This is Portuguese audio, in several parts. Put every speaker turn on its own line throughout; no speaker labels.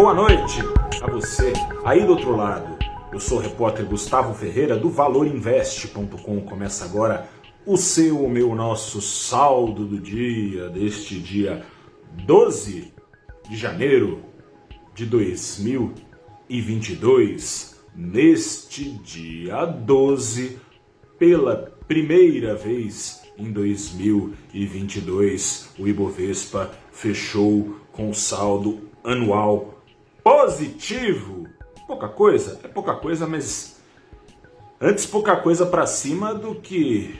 Boa noite a você aí do outro lado. Eu sou o repórter Gustavo Ferreira do valorinvest.com. Começa agora o seu, o meu, nosso saldo do dia deste dia 12 de janeiro de 2022. Neste dia 12, pela primeira vez em 2022, o Ibovespa fechou com saldo anual positivo. Pouca coisa? É pouca coisa, mas antes pouca coisa para cima do que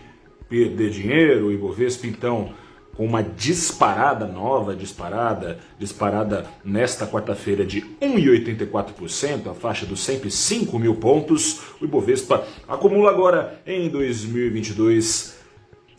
perder dinheiro. Ibovespa, então, com uma disparada nova, disparada, disparada nesta quarta-feira de 1,84%, a faixa dos 105 mil pontos. O Ibovespa acumula agora em 2022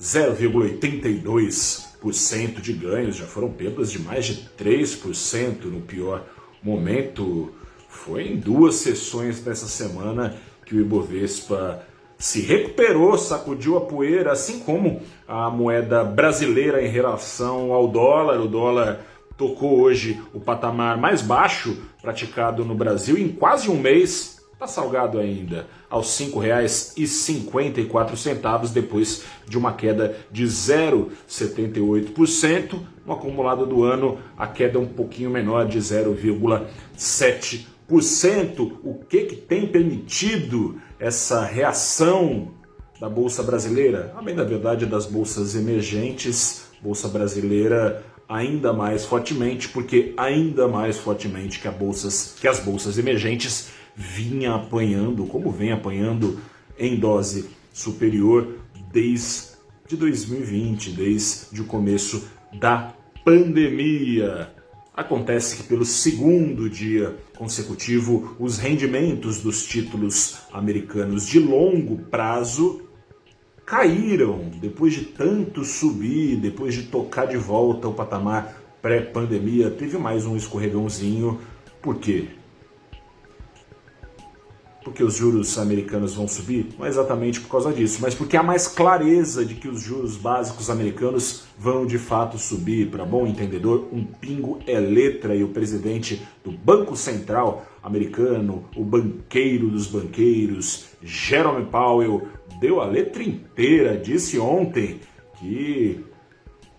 0,82% de ganhos, já foram perdas de mais de 3% no pior momento. Foi em duas sessões dessa semana que o Ibovespa se recuperou, sacudiu a poeira, assim como a moeda brasileira em relação ao dólar. O dólar tocou hoje o patamar mais baixo praticado no Brasil em quase um mês. Está salgado ainda, aos R$ 5,54, depois de uma queda de 0,78%. No acumulado do ano, a queda é um pouquinho menor, de 0,7%. O que, que tem permitido essa reação da Bolsa Brasileira? A bem da verdade, das bolsas emergentes, Bolsa Brasileira ainda mais fortemente, porque ainda mais fortemente que, bolsas, que as bolsas emergentes vinha apanhando, como vem apanhando em dose superior desde 2020, desde o começo da pandemia. Acontece que pelo segundo dia consecutivo, os rendimentos dos títulos americanos de longo prazo caíram depois de tanto subir, depois de tocar de volta o patamar pré-pandemia, teve mais um escorregãozinho. Por quê? Porque os juros americanos vão subir? Não é exatamente por causa disso, mas porque há mais clareza de que os juros básicos americanos vão de fato subir. Para bom entendedor, um pingo é letra e o presidente do Banco Central americano, o banqueiro dos banqueiros, Jerome Powell, deu a letra inteira, disse ontem que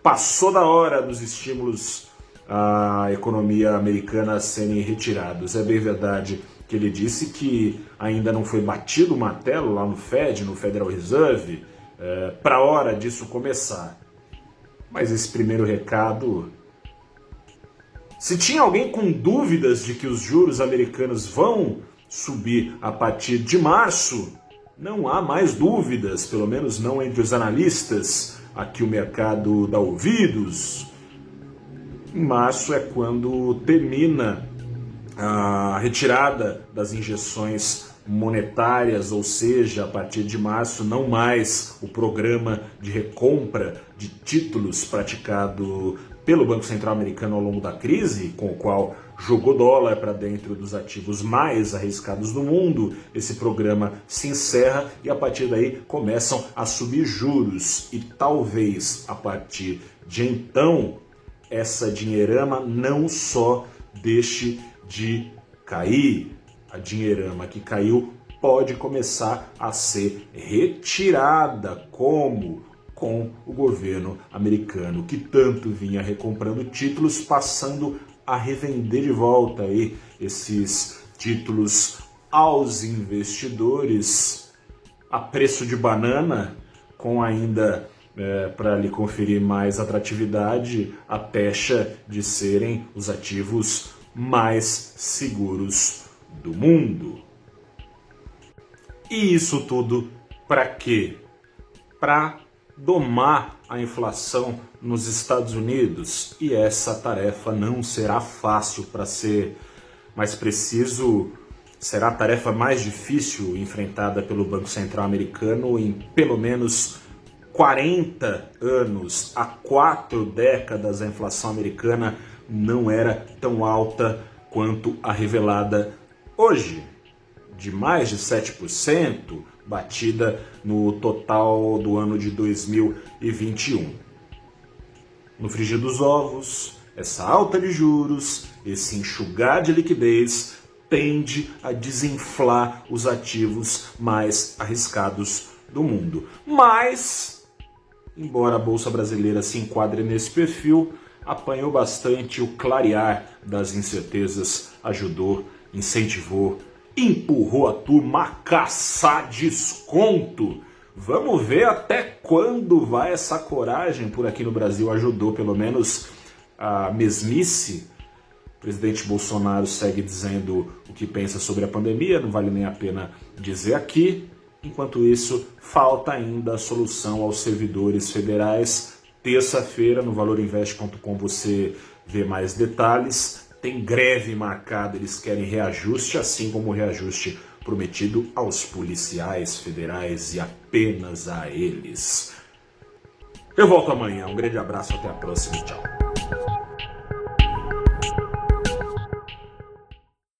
passou da hora dos estímulos à economia americana serem retirados. É bem verdade que ele disse que ainda não foi batido o martelo lá no Fed, no Federal Reserve, é, para a hora disso começar. Mas esse primeiro recado. Se tinha alguém com dúvidas de que os juros americanos vão subir a partir de março, não há mais dúvidas, pelo menos não entre os analistas. Aqui o mercado dá ouvidos. Em março é quando termina a retirada das injeções monetárias, ou seja, a partir de março, não mais o programa de recompra de títulos praticado pelo Banco Central Americano ao longo da crise, com o qual jogou dólar para dentro dos ativos mais arriscados do mundo. Esse programa se encerra e a partir daí começam a subir juros e talvez a partir de então essa dinheirama não só deixe de cair. A dinheirama que caiu pode começar a ser retirada, como com o governo americano, que tanto vinha recomprando títulos, passando a revender de volta aí esses títulos aos investidores a preço de banana, com ainda é, para lhe conferir mais atratividade, a pecha de serem os ativos mais seguros do mundo. E isso tudo para quê? Para domar a inflação nos Estados Unidos. E essa tarefa não será fácil para ser mais preciso, será a tarefa mais difícil enfrentada pelo Banco Central americano em pelo menos 40 anos, há quatro décadas a inflação americana não era tão alta quanto a revelada hoje, de mais de 7%, batida no total do ano de 2021. No frigir dos ovos, essa alta de juros esse enxugar de liquidez tende a desinflar os ativos mais arriscados do mundo. Mas, embora a bolsa brasileira se enquadre nesse perfil, apanhou bastante o clarear das incertezas, ajudou, incentivou, empurrou a turma a caçar desconto. Vamos ver até quando vai essa coragem por aqui no Brasil. Ajudou pelo menos a mesmice. O presidente Bolsonaro segue dizendo o que pensa sobre a pandemia, não vale nem a pena dizer aqui. Enquanto isso, falta ainda a solução aos servidores federais. Terça-feira, no valorinvest.com, você vê mais detalhes. Tem greve marcada, eles querem reajuste, assim como o reajuste prometido aos policiais federais e apenas a eles. Eu volto amanhã. Um grande abraço, até a próxima. Tchau.